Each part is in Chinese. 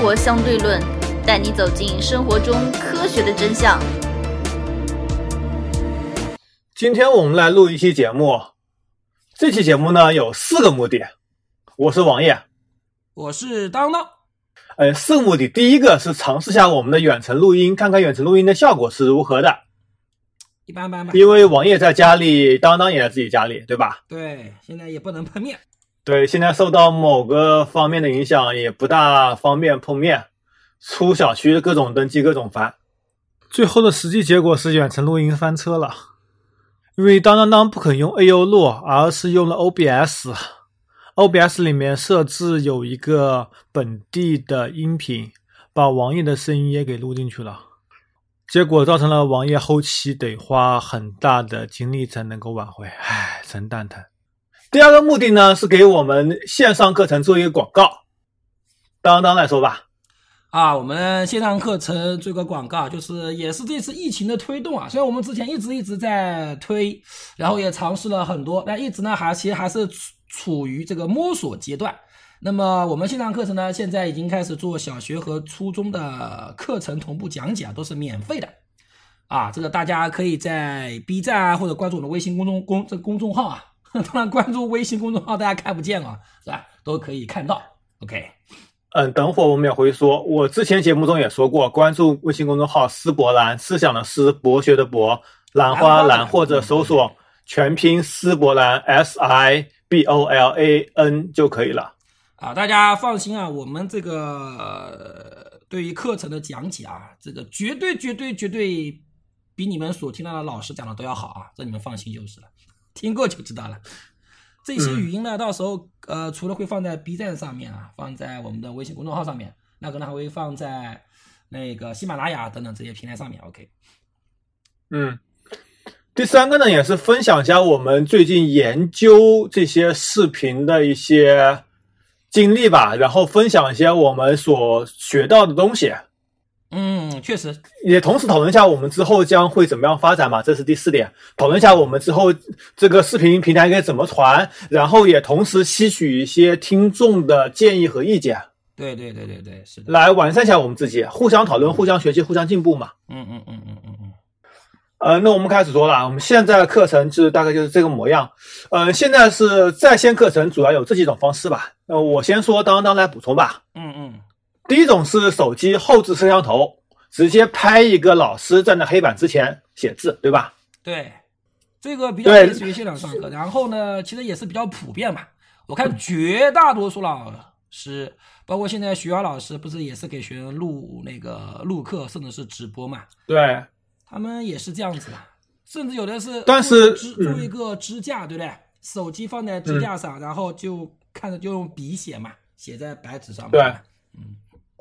活相对论》，带你走进生活中科学的真相。今天我们来录一期节目，这期节目呢有四个目的。我是王爷，我是当当。呃，四个目的，第一个是尝试下我们的远程录音，看看远程录音的效果是如何的。一般般吧。因为王爷在家里，当当也在自己家里，对吧？对，现在也不能碰面。对，现在受到某个方面的影响，也不大方便碰面。出小区各种登记，各种烦。最后的实际结果是远程录音翻车了，因为当当当不肯用 A U 录，而是用了 O B S。OBS 里面设置有一个本地的音频，把王爷的声音也给录进去了，结果造成了王爷后期得花很大的精力才能够挽回，唉，真蛋疼。第二个目的呢，是给我们线上课程做一个广告。当当来说吧，啊，我们线上课程做个广告，就是也是这次疫情的推动啊。虽然我们之前一直一直在推，然后也尝试了很多，但一直呢还其实还是。处处于这个摸索阶段，那么我们线上课程呢，现在已经开始做小学和初中的课程同步讲解啊，都是免费的啊。这个大家可以在 B 站啊，或者关注我的微信公众公这公众号啊。当然，关注微信公众号大家看不见啊，是吧？都可以看到。OK，嗯，等会儿我们也会说，我之前节目中也说过，关注微信公众号“思博兰”，思想的思，博学的博，兰花兰，或者搜索全拼“思博兰 ”，S I。B O L A N 就可以了啊！大家放心啊，我们这个对于课程的讲解啊，这个绝对绝对绝对比你们所听到的老师讲的都要好啊！这你们放心就是了，听过就知道了。这些语音呢，到时候呃，除了会放在 B 站上面啊，放在我们的微信公众号上面，那可能还会放在那个喜马拉雅等等这些平台上面。OK，嗯。第三个呢，也是分享一下我们最近研究这些视频的一些经历吧，然后分享一些我们所学到的东西。嗯，确实，也同时讨论一下我们之后将会怎么样发展嘛，这是第四点。讨论一下我们之后这个视频平台该怎么传，然后也同时吸取一些听众的建议和意见。对对对对对，是的。来完善一下我们自己，互相讨论，互相学习，互相进步嘛。嗯嗯嗯嗯嗯嗯。呃，那我们开始说了，我们现在的课程就是大概就是这个模样。呃，现在是在线课程，主要有这几种方式吧。呃，我先说，当当来补充吧。嗯嗯。第一种是手机后置摄像头，直接拍一个老师站在黑板之前写字，对吧？对，这个比较类似于现场上课。然后呢，其实也是比较普遍嘛。我看绝大多数老师，包括现在学校老师，不是也是给学生录那个录课，甚至是直播嘛？对。他们也是这样子的，甚至有的是，但是支做一个支架，对不对？手机放在支架上，然后就看着就用笔写嘛，写在白纸上。对，嗯，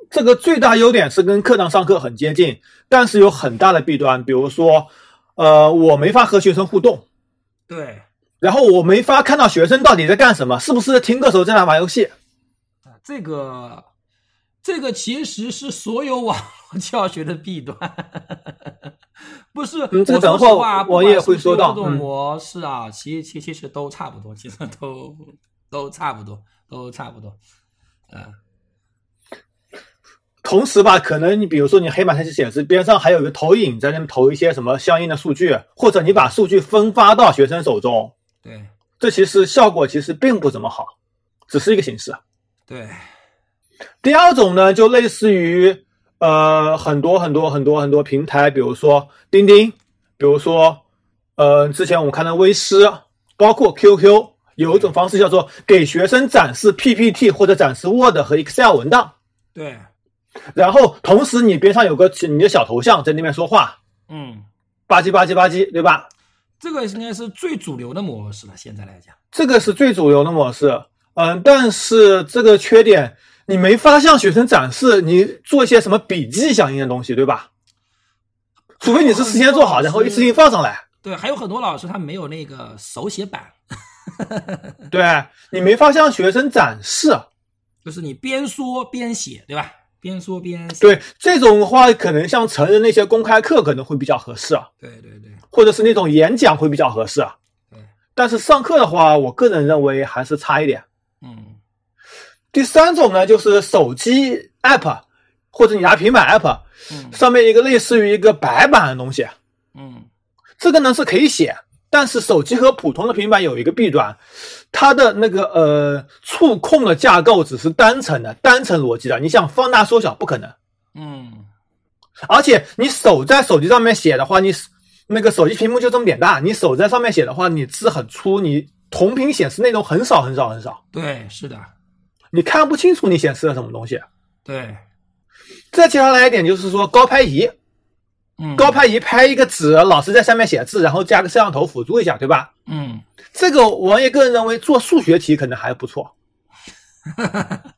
这个最大优点是跟课堂上课很接近，但是有很大的弊端，比如说，呃，我没法和学生互动，对，然后我没法看到学生到底在干什么，是不是听课时候在那玩游戏？啊，这个，这个其实是所有网络教学的弊端。不是，这个等会，我也会说到这种模式啊，其其其实都差不多，其实都都差不多，都差不多，嗯。同时吧，可能你比如说你黑板上去显示，边上还有个投影，在那边投一些什么相应的数据，或者你把数据分发到学生手中，对，这其实效果其实并不怎么好，只是一个形式。对。第二种呢，就类似于。呃，很多很多很多很多平台，比如说钉钉，比如说，呃，之前我们看到微师，包括 QQ，有一种方式叫做给学生展示 PPT 或者展示 Word 和 Excel 文档。对。然后同时你边上有个你的小头像在那边说话。嗯。吧唧吧唧吧唧，对吧？这个应该是最主流的模式了，现在来讲。这个是最主流的模式。嗯，但是这个缺点。你没法向学生展示你做一些什么笔记相应的东西，对吧？除非你是事先做好，然后一次性放上来。对，还有很多老师他没有那个手写板。对你没法向学生展示，就是你边说边写，对吧？边说边。对这种话，可能像成人那些公开课可能会比较合适啊。对对对，或者是那种演讲会比较合适。对，但是上课的话，我个人认为还是差一点。嗯。第三种呢，就是手机 app 或者你拿平板 app，嗯上面一个类似于一个白板的东西，嗯这个呢是可以写，但是手机和普通的平板有一个弊端，它的那个呃触控的架构只是单层的，单层逻辑的，你想放大缩小不可能。嗯而且你手在手机上面写的话，你那个手机屏幕就这么点大，你手在上面写的话，你字很粗，你同屏显示内容很少很少很少，对，是的，你看不清楚你显示了什么东西。对，再接下来一点就是说高拍仪，嗯高拍仪拍一个纸，老师在上面写字，然后加个摄像头辅助一下，对吧？嗯这个王爷个人认为做数学题可能还不错，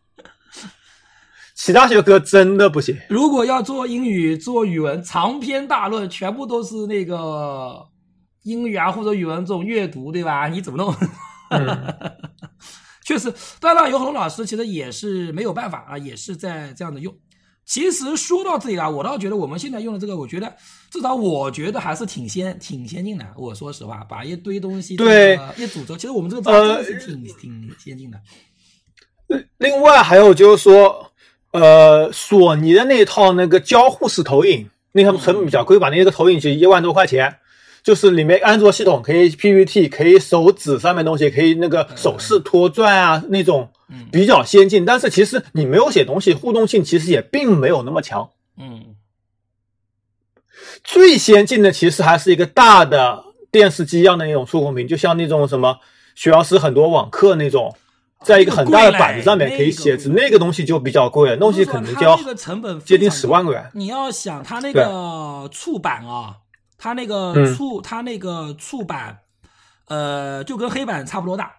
其他学科真的不行。如果要做英语、做语文，长篇大论全部都是那个英语啊或者语文这种阅读，对吧？你怎么弄？嗯 确实，当然有很多老师其实也是没有办法啊，也是在这样的用。其实说到这里啊，我倒觉得我们现在用的这个，我觉得至少我觉得还是挺先挺先进的。我说实话，把一堆东西对这个一组织，其实我们这个招真的是挺、挺先进的。另外还有就是说，呃，索尼的那套那个交互式投影，那套成本比较贵吧？那个投影机一万多块钱，就是里面安卓系统可以 PPT，可以手指上面东西，可以那个手势拖拽啊那种嗯比较先进。但是其实你没有写东西，互动性其实也并没有那么强。嗯最先进的其实还是一个大的电视机一样的那种触控屏，就像那种什么学而思很多网课那种，在一个很大的板子上面可以写字，那个那个东西就比较贵了，东西可能就要接近十万个元。你要想它那个触板啊，它那个嗯触，它那个触板，呃，就跟黑板差不多大，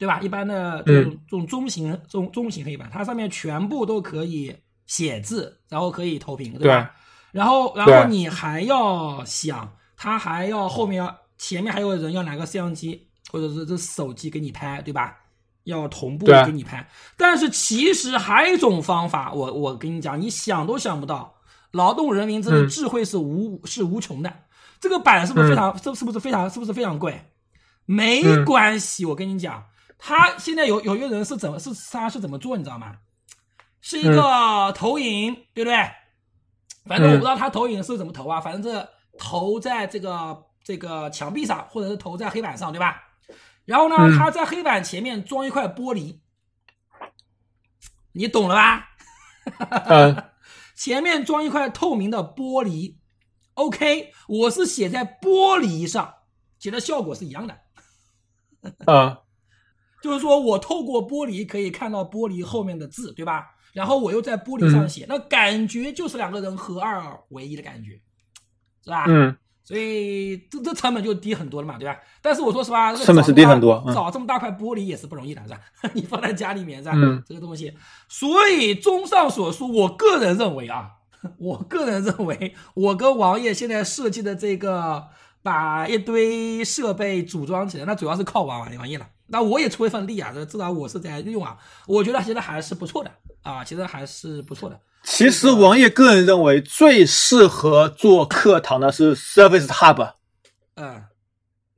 对吧？一般的这种、嗯这种中型这种中型黑板，它上面全部都可以写字，然后可以投屏，对吧？然后，然后你还要想，它还要后面要前面还有人要拿个摄像机或者是这手机给你拍，对吧？要同步给你拍。但是其实还有一种方法，我我跟你讲，你想都想不到，劳动人民真的嗯智慧是无、是无穷的。这个板是不是非常、是是不是非常是不是非常贵？没嗯关系，我跟你讲，他现在有有一个人是怎么是他是怎么做，你知道吗？是一个投影，对不对？反正我不知道他投影是怎么投啊，反正这投在这个这个墙壁上，或者是投在黑板上，对吧？然后呢，嗯他在黑板前面装一块玻璃，你懂了吧？嗯 前面装一块透明的玻璃，OK，我是写在玻璃上，其实效果是一样的，啊 就是说我透过玻璃可以看到玻璃后面的字，对吧？然后我又在玻璃上写，那感觉就是两个人合二为一的感觉，是吧？嗯，所以这这成本就低很多了嘛，对吧？但是我说实话，成本是低很多嗯找这么大块玻璃也是不容易的，是吧？你放在家里面，是吧？嗯这个东西，所以综上所述，我个人认为啊，我个人认为，我跟王爷现在设计的这个，把一堆设备组装起来，那主要是靠王王爷了。那我也出一份力啊，这至少我是在用啊，我觉得其实还是不错的啊，其实还是不错的。其实王爷个人认为最适合做课堂的是 Surface Hub。嗯，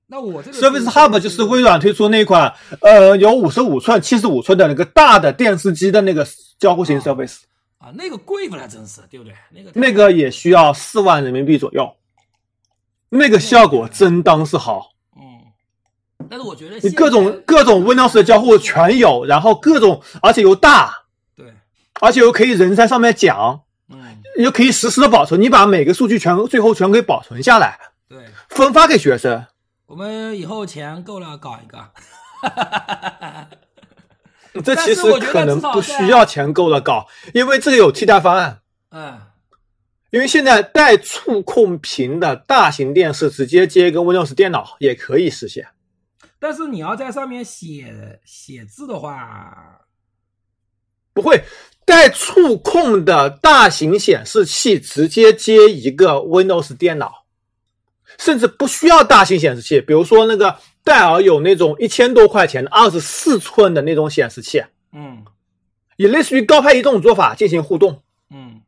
那我这个 Surface Hub 就是微软推出那款，呃，有五十五寸、七十五寸的那个大的电视机的那个交互型 Service 啊，那个贵不了，真是对不对？那个那个也需要四万人民币左右，那个效果真当是好。嗯，但是我觉得你各种各种 Windows 的交互全有，然后各种而且又大，对，而且又可以人在上面讲，嗯，又可以实时的保存，你把每个数据全最后全给保存下来，对，分发给学生。我们以后钱够了搞一个。这其实可能不需要钱够了搞，因为这个有替代方案。嗯，因为现在带触控屏的大型电视直接接一个 Windows 电脑也可以实现。但是你要在上面写写字的话，不会带触控的大型显示器直接接一个 Windows 电脑，甚至不需要大型显示器。比如说那个戴尔有那种一千多块钱的二十四寸的那种显示器，嗯也类似于高拍移这种做法进行互动，嗯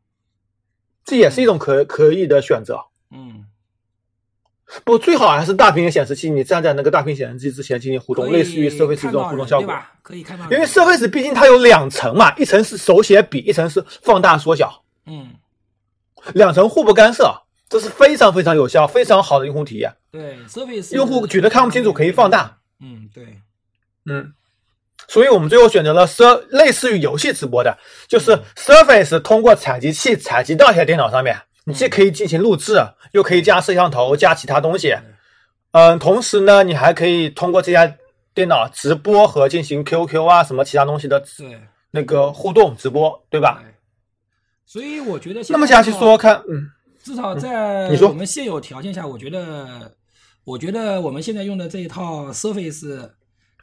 这也是一种可可以的选择。嗯，不，最好还是大屏显示器，你站在那个大屏显示器之前进行互动，类似于 Surface 这种互动效果。对吧？可以看到，因为 Surface 毕竟它有两层嘛，一层是手写笔，一层是放大缩小。嗯，两层互不干涉，这是非常非常有效、非常好的用户体验。对，Surface 用户举得看不清楚可以放大。嗯，对，嗯，所以我们最后选择了 Sur 类似于游戏直播的，就是 Surface 通过采集器采集到一台电脑上面，你既可以进行录制，又可以加摄像头、加其他东西。嗯，同时呢，你还可以通过这家电脑直播和进行 QQ 啊什么其他东西的，那个互动直播，对吧？对。所以我觉得那么下去说看，嗯，至少在我们现有条件下，我觉得，我觉得我们现在用的这一套 Surface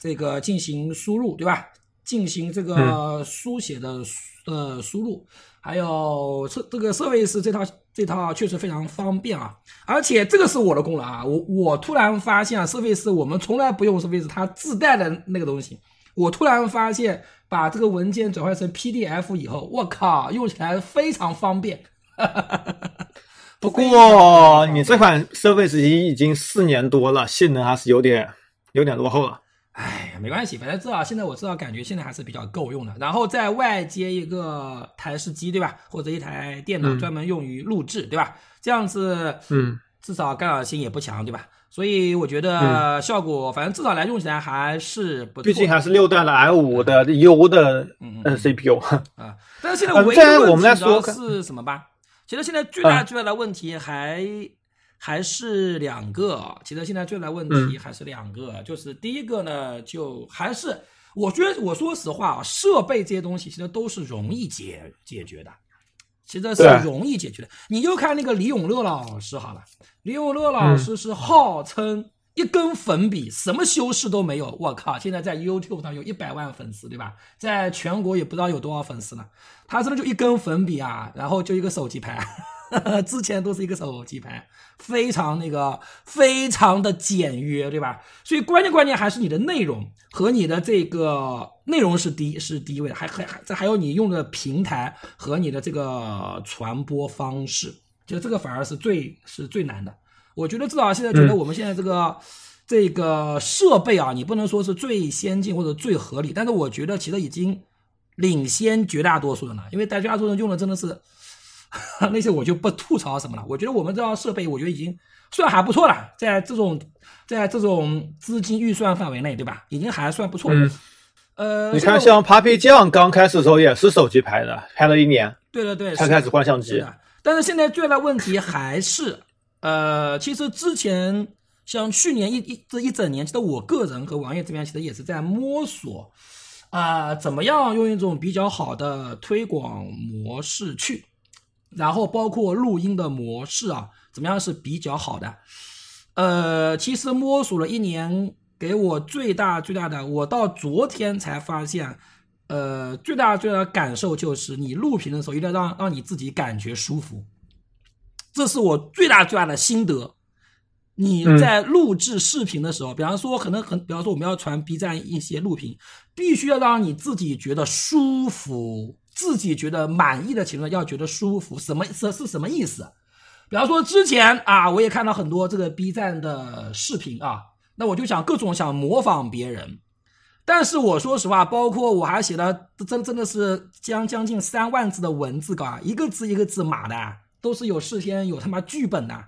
这个进行输入，对吧？进行这嗯个书写的呃输入，还有这这个 Surface 这套这套确实非常方便啊，而且这个是我的功能啊，我我突然发现啊，Surface 我们从来不用 Surface 它自带的那个东西，我突然发现把这个文件转换成 PDF 以后，我靠，用起来非常方便。不过你这款 Surface 机已经四年多了，性能还是有点有点落后了。哎呀，没关系，反正至少现在我至少感觉现在还是比较够用的。然后再外接一个台式机，对吧？或者一台电脑嗯专门用于录制，对吧？这样子，嗯，至少干扰性也不强，对吧？所以我觉得效果，反正至少来用起来还是不错。毕竟还是六代的 i 五的 U 的嗯 CPU。啊，但是现在呃唯一的再我们来说是什么吧？其实现在最大嗯。最大的问题还、还是两个，其实现在最大的问嗯。题还是两个，就是第一个呢，就还是我觉得我说实话啊，设备这些东西其实都是容易解解决的。其实是容易解决的，你就看那个李永乐老师好了，李永乐老师是号称一根粉笔，什么修饰都没有。我靠，现在在 YouTube 上有一百万粉丝，对吧？在全国也不知道有多少粉丝了。他真的就一根粉笔啊，然后就一个手机拍，之前都是一个手机拍，非常那个非常的简约，对吧？所以关键关键还是你的内容和你的这个内容是第一是第一位的，还还还这还有你用的平台和你的这个传播方式，就这个反而是最是最难的。我觉得至少现在觉得我们现在这个、这个设备啊，你不能说是最先进或者最合理，但是我觉得其实已经领先绝大多数人了，因为大绝大多数人用的真的是 那些我就不吐槽什么了。我觉得我们这套设备，我觉得已经算还不错了，在这种在这种资金预算范围内，对吧？已经还算不错。嗯呃，你看，像 Papi 酱刚开始的时候也是手机拍的，拍了一年对对对，是才开始换相机。的，但是现在最大的问题还是，呃，其实之前像去年一一这一整年，其实我个人和王爷这边其实也是在摸索，啊、怎么样用一种比较好的推广模式去，然后包括录音的模式啊，怎么样是比较好的。呃，其实摸索了一年，给我最大最大的，我到昨天才发现，呃，最大最大的感受就是，你录屏的时候一定要让让你自己感觉舒服，这是我最大最大的心得。你在录制视频的时候，比方说可能很，比方说我们要传 B 站一些录屏，必须要让你自己觉得舒服，自己觉得满意的情况要觉得舒服，什么是是什么意思？比方说之前啊，我也看到很多这个 B 站的视频啊，那我就想各种想模仿别人，但是我说实话，包括我还写了真真的是将将近三万字的文字稿啊，一个字一个字码的，都是有事先有他妈剧本的。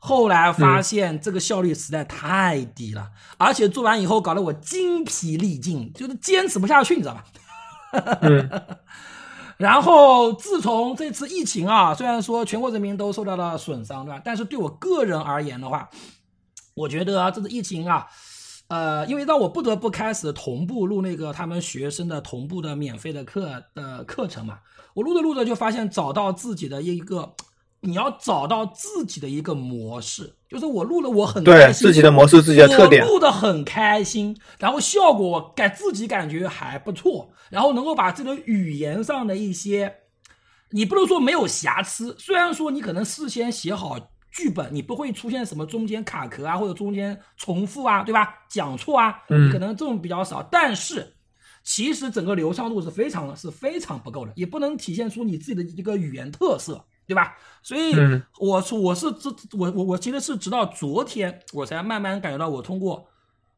后来发现这个效率实在太低了，而且做完以后搞得我精疲力尽，就是坚持不下去，你知道吧？嗯 然后自从这次疫情啊，虽然说全国人民都受到了损伤，对吧？但是对我个人而言的话，我觉得啊，这次疫情啊，呃，因为让我不得不开始同步录那个他们学生的同步的免费的课的课程嘛。我录着录着就发现找到自己的一个，你要找到自己的一个模式，就是我录了我很对开心自己的模式、自己的特点我，录的很开心，然后效果感自己感觉还不错，然后能够把这个语言上的一些，你不能说没有瑕疵，虽然说你可能事先写好剧本，你不会出现什么中间卡壳啊，或者中间重复啊，对吧？讲错啊，嗯可能这种比较少，但是。其实整个流畅度是非常是非常不够的，也不能体现出你自己的一个语言特色，对吧？所以嗯我说我是这我我我其实是直到昨天我才慢慢感觉到，我通过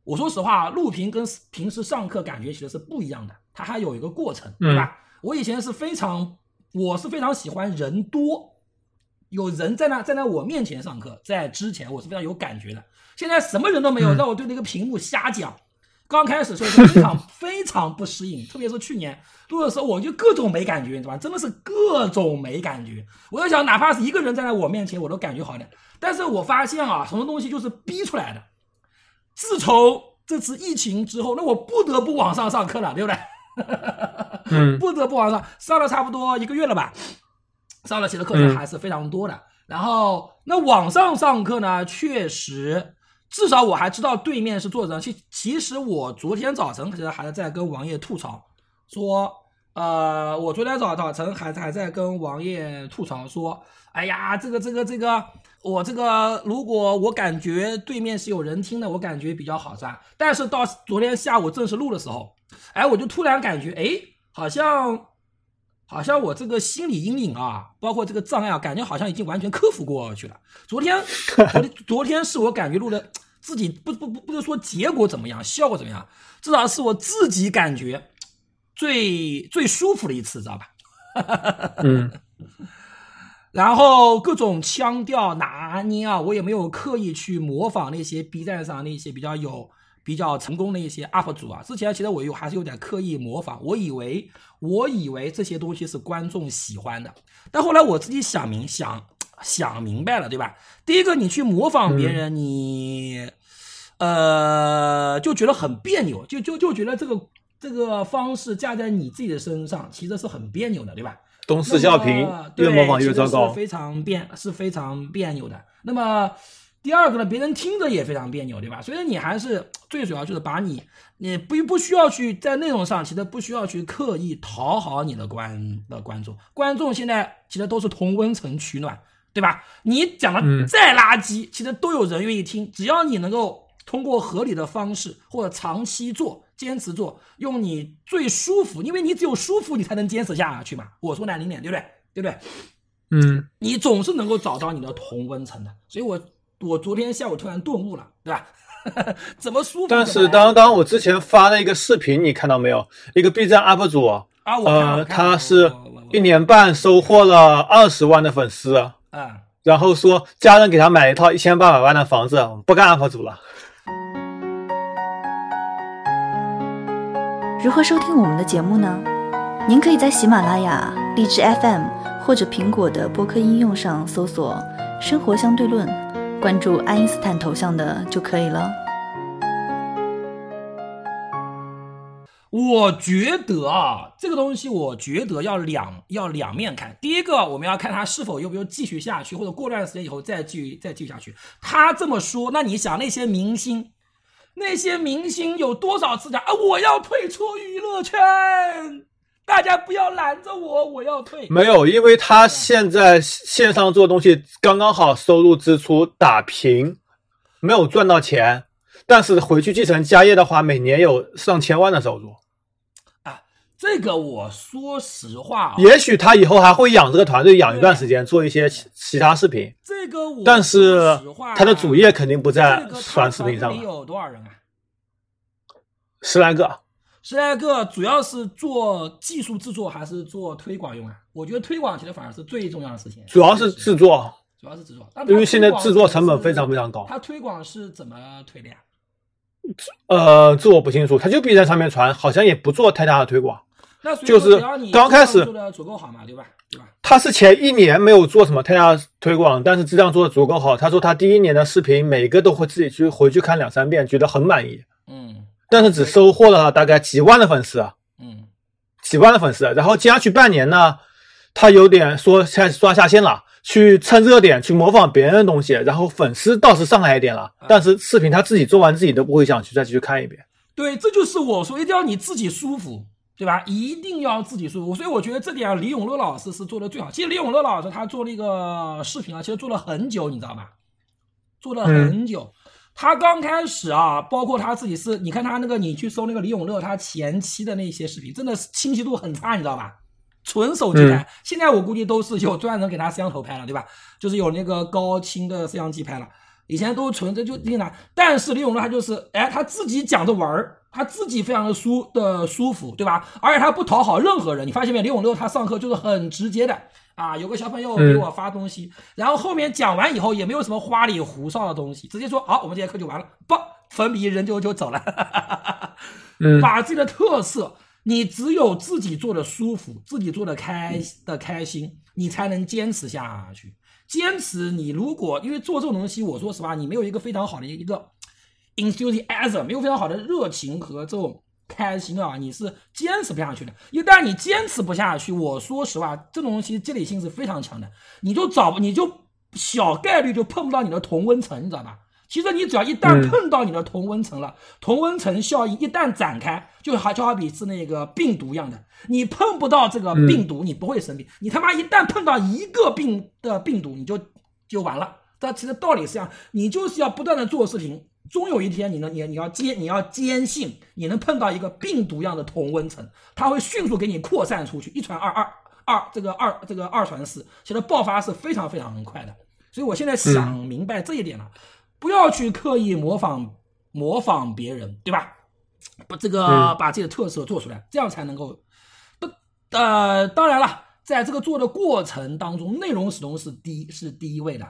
我说实话，录屏跟平时上课感觉其实是不一样的，它还有一个过程，对吧？我以前是非常我是非常喜欢人多，有人在那在那我面前上课，在之前我是非常有感觉的。现在什么人都没有，嗯让我对那个屏幕瞎讲。刚开始的时候非常非常不适应，特别是去年录的时候，我就各种没感觉，你知道吧？真的是各种没感觉。我在想，哪怕是一个人站在我面前，我都感觉好点。但是我发现啊，什么东西就是逼出来的。自从这次疫情之后，那我不得不网上上课了，对不对？嗯不得不网上上了差不多一个月了吧，上了其实课程还是非常多的。然后那网上上课呢，确实至少我还知道对面是做什么。其其实我昨天早晨其实还在跟王爷吐槽，说呃，我昨天早早晨还还在跟王爷吐槽说，哎呀，这个这个这个。我这个如果我感觉对面是有人听的，我感觉比较好，是吧？但是到昨天下午正式录的时候，哎，我就突然感觉，哎，好像，好像我这个心理阴影啊，包括这个障碍啊，感觉好像已经完全克服过去了。昨天，昨天，昨天是我感觉录的自己不不不不是说结果怎么样，效果怎么样，至少是我自己感觉最最舒服的一次，知道吧？嗯然后各种腔调拿捏啊，我也没有刻意去模仿那些 B 站上那些比较有比较成功的一些 UP 主啊。之前其实我有还是有点刻意模仿，我以为我以为这些东西是观众喜欢的，但后来我自己想明想想明白了，对吧？第一个，你去模仿别人，你呃就觉得很别扭，就就就觉得这个这个方式架在你自己的身上，其实是很别扭的，对吧？东施效颦，对越模仿越糟糕。非常别是非常别扭的。那么第二个呢，别人听着也非常别扭，对吧？所以你还是最主要就是把你，你不不需要去在内容上，其实不需要去刻意讨好你的观的观众。观众现在其实都是同温层取暖，对吧？你讲的嗯再垃圾，其实都有人愿意听，只要你能够通过合理的方式或者长期做。坚持做，用你最舒服，因为你只有舒服，你才能坚持下去嘛。我说难听点，对不对？对不对？嗯你总是能够找到你的同温层的。所以我我昨天下午突然顿悟了，对吧？怎么舒服？但是刚刚我之前发了一个视频，你看到没有？一个 B 站 UP 主，啊，呃，他是一年半收获了二十万的粉丝，啊，然后说家人给他买一套一千八百万的房子，不干 UP 主了。如何收听我们的节目呢？您可以在喜马拉雅、荔枝 FM 或者苹果的播客应用上搜索“生活相对论”，关注爱因斯坦头像的就可以了。我觉得啊，这个东西我觉得要两要两面看。第一个，我们要看他是否要不要继续下去，或者过段时间以后再继续再继续下去。他这么说，那你想那些明星，那些明星有多少次讲啊，我要退出娱乐圈，大家不要拦着我，我要退。没有，因为他现在线上做东西刚刚好，收入支出打平，没有赚到钱，但是回去继承家业的话，每年有上千万的收入。啊这个我说实话啊，也许他以后还会养这个团队，养一段时间，做一些其其他视频。这个我但是实话他的主业肯定不在短视频上他团队里，有多少人啊？十来个。十来个，主要是做技术制作还是做推广用啊？我觉得推广其实反而是最重要的事情。主要是制作，主要是制作，因为现在制作成本非常非常高它推广是怎么推的呀？呃，这我不清楚，他就 B 站上面传，好像也不做太大的推广。那就是刚开始做的足够好嘛，对吧？对吧？他是前一年没有做什么太大推广，但是质量做的足够好。他说他第一年的视频每个都会自己去回去看两三遍，觉得很满意，嗯但是只收获了大概几万的粉丝，嗯几万的粉丝。然后接下去半年呢，他有点说开始刷下线了，去蹭热点，去模仿别人的东西，然后粉丝倒是上来一点了，但是视频他自己做完自己都不会想去再去看一遍。对，这就是我说，一定要你自己舒服，对吧？一定要自己舒服。所以我觉得这点李永乐老师是做的最好。其实李永乐老师他做那个视频啊，其实做了很久，你知道吧？做了很久。他刚开始啊，包括他自己是，你看他那个，你去搜那个李永乐他前期的那些视频，真的是清晰度很差，你知道吧？纯手机拍，嗯现在我估计都是有专人给他摄像头拍了，对吧？就是有那个高清的摄像机拍了。以前都纯这就定拿，但是李永乐他就是，哎，他自己讲着玩儿，他自己非常的舒的舒服，对吧？而且他不讨好任何人，你发现没？李永乐他上课就是很直接的啊，有个小朋友给我发东西，然后后面讲完以后也没有什么花里胡哨的东西，直接说好，我们这节课就完了，不，粉笔人就就走了，嗯 把自己的特色，你只有自己做的舒服，自己做的开的开心，你才能坚持下去。坚持，你如果因为做这种东西，我说实话，你没有一个非常好的一个 enthusiasm，没有非常好的热情和这种开心啊，你是坚持不下去的。一旦你坚持不下去，我说实话，这种东西积累性是非常强的，你就找你就小概率就碰不到你的同温层，你知道吧？其实你只要一旦碰到你的同温层了，同温层效应一旦展开，就好就好比是那个病毒一样的，你碰不到这个病毒，你不会生病。你他妈一旦碰到一个病的病毒，你就就完了。但其实道理是这样，你就是要不断的做事情，终有一天你能你你要坚你要坚信你能碰到一个病毒样的同温层，它会迅速给你扩散出去，一传二二二这个二这个二传四，其实爆发是非常非常快的。所以我现在想明白这一点了。不要去刻意模仿模仿别人，对吧？把，这个把自己的特色做出来，这样才能够不呃，当然了，在这个做的过程当中，内容始终是第一是第一位的。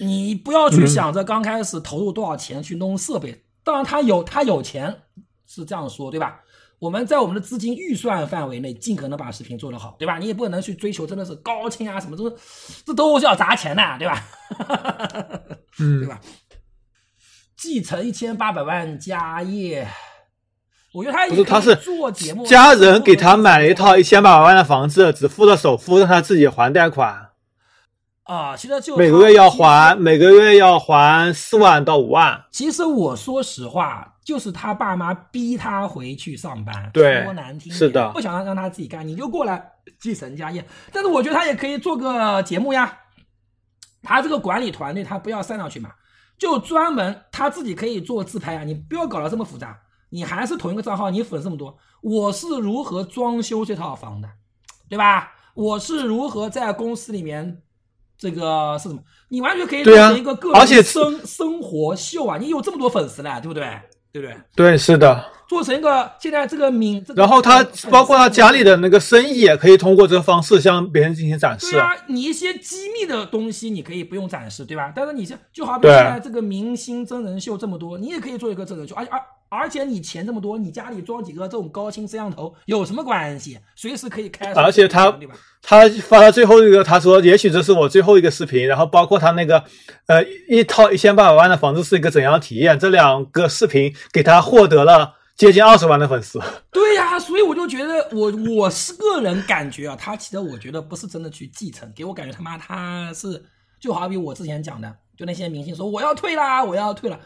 你不要去想着刚开始投入多少钱去弄设备，当然他有他有钱是这样说，对吧？我们在我们的资金预算范围内，尽可能把视频做得好，对吧？你也不能去追求真的是高清啊什么，这这都是要砸钱的，对吧？嗯对吧？继承一千八百万家业，我觉得他不是，他是做节目，家人给他买了一套一千八百万的房子，只付了首付，让他自己还贷款，啊，其实就每个月要还，每个月要还四万到五万。其实我说实话，就是他爸妈逼他回去上班，对说难听点是的不想让让他自己干，你就过来继承家业。但是我觉得他也可以做个节目呀，他这个管理团队他不要上上去嘛，就专门他自己可以做自拍啊，你不要搞得这么复杂，你还是同一个账号，你粉这么多，我是如何装修这套房的，对吧？我是如何在公司里面。这个是什么？你完全可以做成一个个而且生生活秀啊！你有这么多粉丝了，对不对？对不对？对，是的。做成一个现在这个名，然后他包括他家里的那个生意，也可以通过这个方式向别人进行展示对。啊，你一些机密的东西你可以不用展示，对吧？但是你像就好比现在这个明星真人秀这么多，你也可以做一个真人秀，而且而而且你钱这么多，你家里装几个这种高清摄像头有什么关系？随时可以开。而且他？他发了最后一个，他说也许这是我最后一个视频，然后包括他那个呃一套一千八百万的房子是一个怎样的体验，这两个视频给他获得了接近二十万的粉丝。对呀、所以我就觉得我我是个人感觉啊，他其实我觉得不是真的去继承，给我感觉他妈他是就好比我之前讲的，就那些明星说我要退啦，我要退了，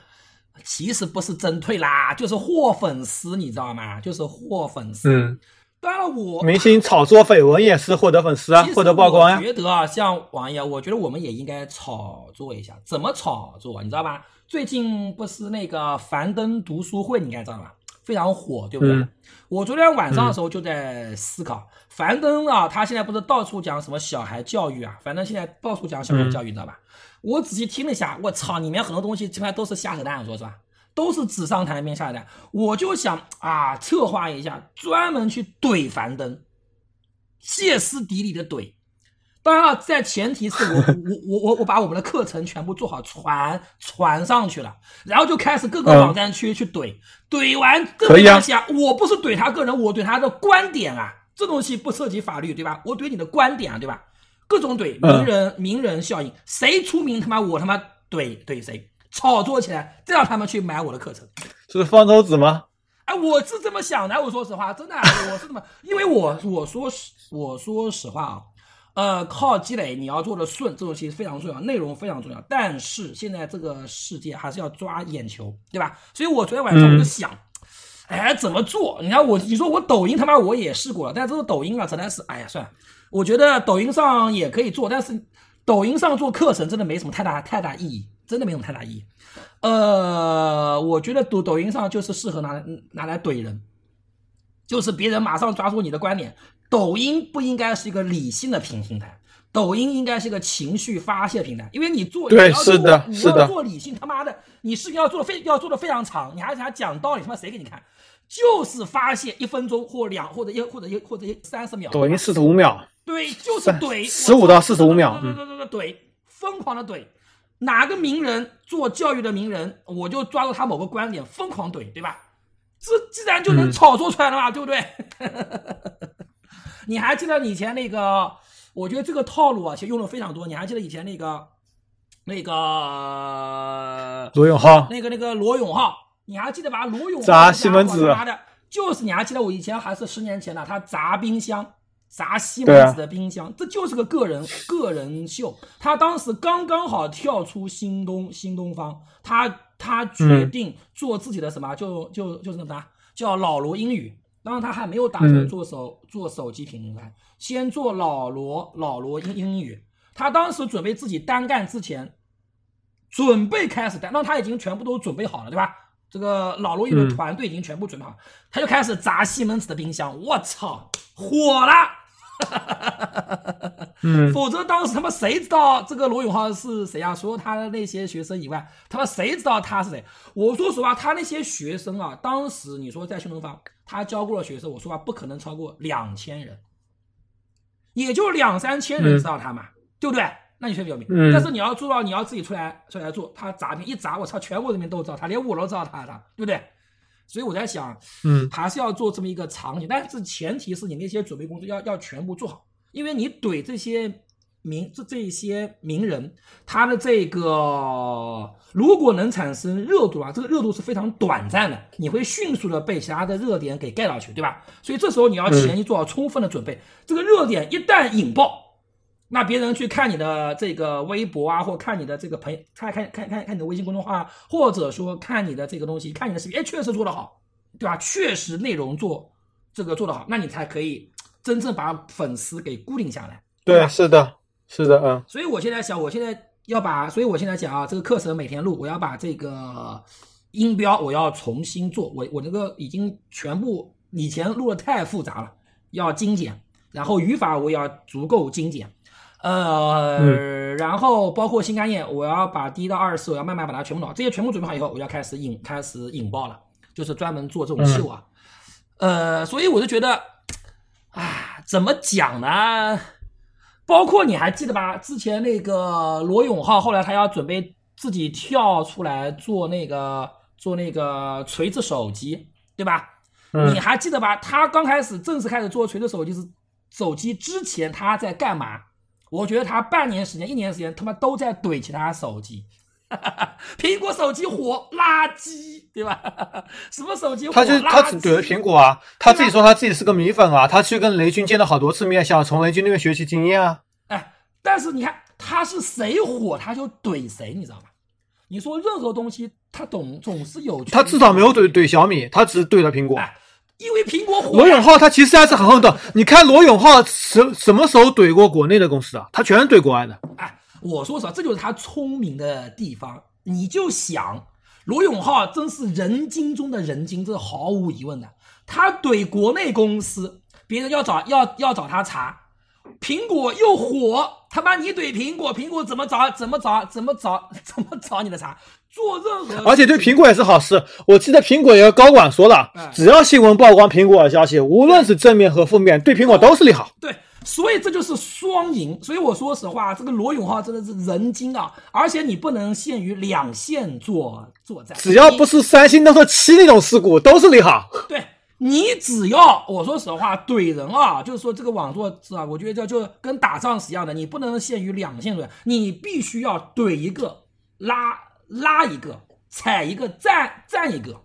其实不是真退啦，就是获粉丝，你知道吗？就是获粉丝。嗯，当然，我明星炒作绯闻也是获得粉丝啊获得曝光呀我。觉得啊，像王爷，我觉得我们也应该炒作一下，怎么炒作？你知道吧？最近不是那个樊登读书会，你应该知道吧？非常火，对不对？嗯我昨天晚上的时候就在思考，樊登啊，他现在不是到处讲什么小孩教育啊？反正现在到处讲小孩教育，你知道吧？我仔细听了一下，我操，里面很多东西基本上都是瞎扯淡，说实话，都是纸上谈兵瞎扯淡。我就想啊，策划一下，专门去怼樊登，歇斯底里的怼。当然了，在前提是我 我我我我把我们的课程全部做好传传上去了，然后就开始各个嗯网站区去怼，怼完这可以啊没关系啊，我不是怼他个人，我怼他的观点啊，这东西不涉及法律对吧？我怼你的观点啊，对吧？各种怼，嗯名人、名人效应，谁出名他妈我他妈怼怼谁，炒作起来，再让他们去买我的课程。是方舟子吗？哎，我是这么想的，我说实话，真的，我是这么，因为我我说实我说实话啊，呃，靠积累你要做的顺，这种其实非常重要，内容非常重要。但是现在这个世界还是要抓眼球，对吧？所以我昨天晚上我就想，哎，怎么做？你看我，你说我抖音他妈我也试过了，但这个抖音啊，真的是，哎呀，算了，我觉得抖音上也可以做，但是抖音上做课程真的没什么太大太大意义，真的没什么太大意义。呃，我觉得抖抖音上就是适合拿来拿来怼人，就是别人马上抓住你的观点。抖音不应该是一个理性的平平台，抖音应该是个情绪发泄平台，因为你做对你要做是的你要做理性，他妈的，你视频要做的非要做的非常长，你还想讲道理，他妈谁给你看？就是发泄一分钟或两或者一或者一或者一三十秒，抖音四十五秒，对，就是怼，十五到四十五秒对对对对对，怼，疯狂的怼。哪个名人做教育的名人，我就抓住他某个观点疯狂怼，对吧？这自然就能嗯炒作出来了嘛，对不对？你还记得以前那个？我觉得这个套路啊，其实用的非常多。你还记得以前那个那个罗永浩，那个那个罗永浩，你还记得吧？罗永浩砸西门子他妈的，就是你还记得我以前还是十年前的，他砸冰箱，砸西门子的冰箱，这就是个个人个人秀。他当时刚刚好跳出新东新东方，他他决嗯定做自己的什么，就就就是那啥，叫老罗英语。当然，他还没有打嗯算做手、做手机品牌，先做老罗老罗英英语。他当时准备自己单干之前，准备开始单，那他已经全部都准备好了，对吧？这个老罗英语团队已经全部准备好，他就开始砸西门子的冰箱。我操，火了！嗯，否则当时他妈谁知道这个罗永浩是谁啊？除了他的那些学生以外，他妈谁知道他是谁？我说实话，他那些学生啊，当时你说在新东方，他教过的学生，我说话不可能超过两千人，也就两三千人知道他嘛，对不对？那你确实有名，嗯但是你要做到，你要自己出来出来做，他砸冰一砸，我操，全国人民都知道他，连我都知道他他，对不对？所以我在想，嗯，还是要做这么一个场景，但是前提是你那些准备工作要要全部做好，因为你怼这些名这这些名人，他的这个如果能产生热度啊，这个热度是非常短暂的，你会迅速的被其他的热点给盖到去，对吧？所以这时候你要前期做好充分的准备，这个热点一旦引爆。那别人去看你的这个微博啊，或看你的这个朋友，看看看看看你的微信公众号啊，或者说看你的这个东西，看你的视频，哎，确实做得好，对吧？确实内容做这个做得好，那你才可以真正把粉丝给固定下来。对，吧是的，是的，嗯，所以我现在想，我现在要把，所以我现在讲啊，这个课程每天录，我要把这个音标我要重新做，我我这个已经全部以前录的太复杂了，要精简，然后语法我也要足够精简。呃，然后包括新概念，我要把第一到二十四，我要慢慢把它全部弄好。这些全部准备好以后，我要开始引开始引爆了，就是专门做这种秀啊。呃，所以我就觉得，啊，怎么讲呢？包括你还记得吧？之前那个罗永浩，后来他要准备自己跳出来做那个做那个锤子手机，对吧？嗯你还记得吧？他刚开始正式开始做锤子手机是手机之前，他在干嘛？我觉得他半年时间、一年时间，他妈都在怼其他手机。苹果手机火，垃圾，对吧？什么手机火？他就他只怼了苹果啊，他自己说他自己是个米粉啊，他去跟雷军见了好多次面，想从雷军那边学习经验啊。哎，但是你看他是谁火，他就怼谁，你知道吗？你说任何东西，他总总是有他至少没有怼怼小米，他只怼了苹果。哎，因为苹果火罗永浩他其实还是很横的，你看罗永浩什什么时候怼过国内的公司啊？他全是怼国外的。哎，我说实话，这就是他聪明的地方。你就想，罗永浩真是人精中的人精，这是毫无疑问的。他怼国内公司，别人要找要要找他查，苹果又火，他妈你怼苹果，苹果怎么找怎么找怎么找怎么找你的茬？做任何而且对苹果也是好事。我记得苹果有个高管说了哎，只要新闻曝光苹果的消息，无论是正面和负面，对苹果都是利好。对，所以这就是双赢。所以我说实话，这个罗永浩真的是人精啊！而且你不能限于两线作作战，只要不是三星 Note 七那种事故，都是利好。对你只要我说实话怼人啊，就是说这个网络是吧？我觉得这就跟打仗是一样的，你不能限于两线作战，你必须要怼一个拉拉一个，踩一个赞赞一个，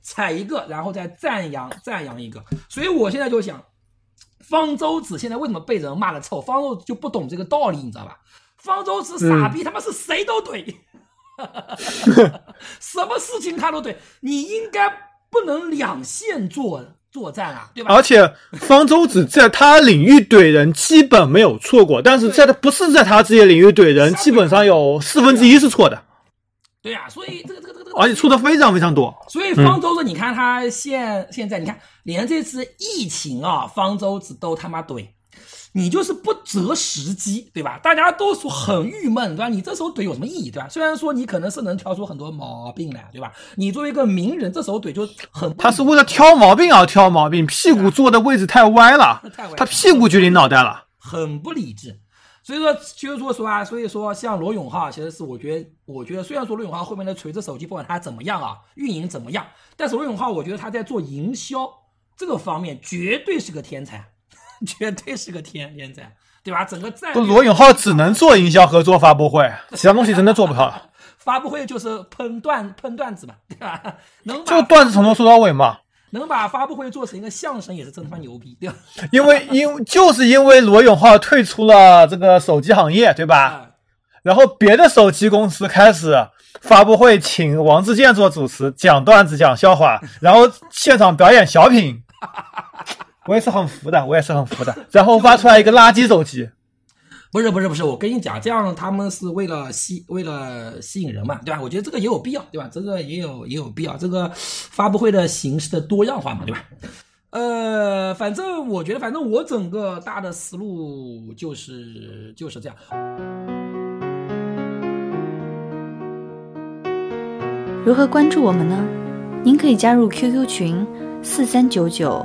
踩一个，然后再赞扬赞扬一个。所以我现在就想，方舟子现在为什么被人骂的臭？方舟子就不懂这个道理，你知道吧？方舟子傻逼，他妈是谁都怼，什么事情他都怼，你应该不能两线作作战啊，对吧？而且方舟子在他领域怼人基本没有错过，但是在他不是在他自己领域怼人，基本上有四分之一是错的，对呀、所以这个这个这个这个，而且错的非常非常多。所以方舟子，你看他现现在，你看连这次疫情啊，方舟子都他妈怼。你就是不择时机，对吧？大家都说很郁闷，对吧？你这时候怼有什么意义，对吧？虽然说你可能是能挑出很多毛病来，对吧？你作为一个名人，这时候怼就很他是为了挑毛病而挑毛病，屁股坐的位置 太歪了，他屁股决定脑袋了，很不理智。所以说，就是说实话，所以说像罗永浩，其实是我觉得，我觉得虽然说罗永浩后面的锤子手机不管他怎么样啊，运营怎么样，但是罗永浩，我觉得他在做营销这个方面绝对是个天才。绝对是个天天才，对吧？整个在不罗永浩只能做营销和做发布会，其他东西真的做不到。发布会就是喷段喷段子嘛，对吧？能就段子从头说到尾嘛。能把发布会做成一个相声也是真他妈牛逼，对吧？因为因就是因为罗永浩退出了这个手机行业，对吧？然后别的手机公司开始发布会，请王自健做主持，讲段子、讲笑话，然后现场表演小品。我也是很服的，我也是很服的。然后发出来一个垃圾手机，不是不是不是，我跟你讲，这样他们是为了吸为了吸引人嘛，对吧？我觉得这个也有必要，对吧？这个也有也有必要，这个发布会的形式的多样化嘛，对吧？呃，反正我觉得，反正我整个大的思路就是就是这样。如何关注我们呢？您可以加入 QQ 群四三九九。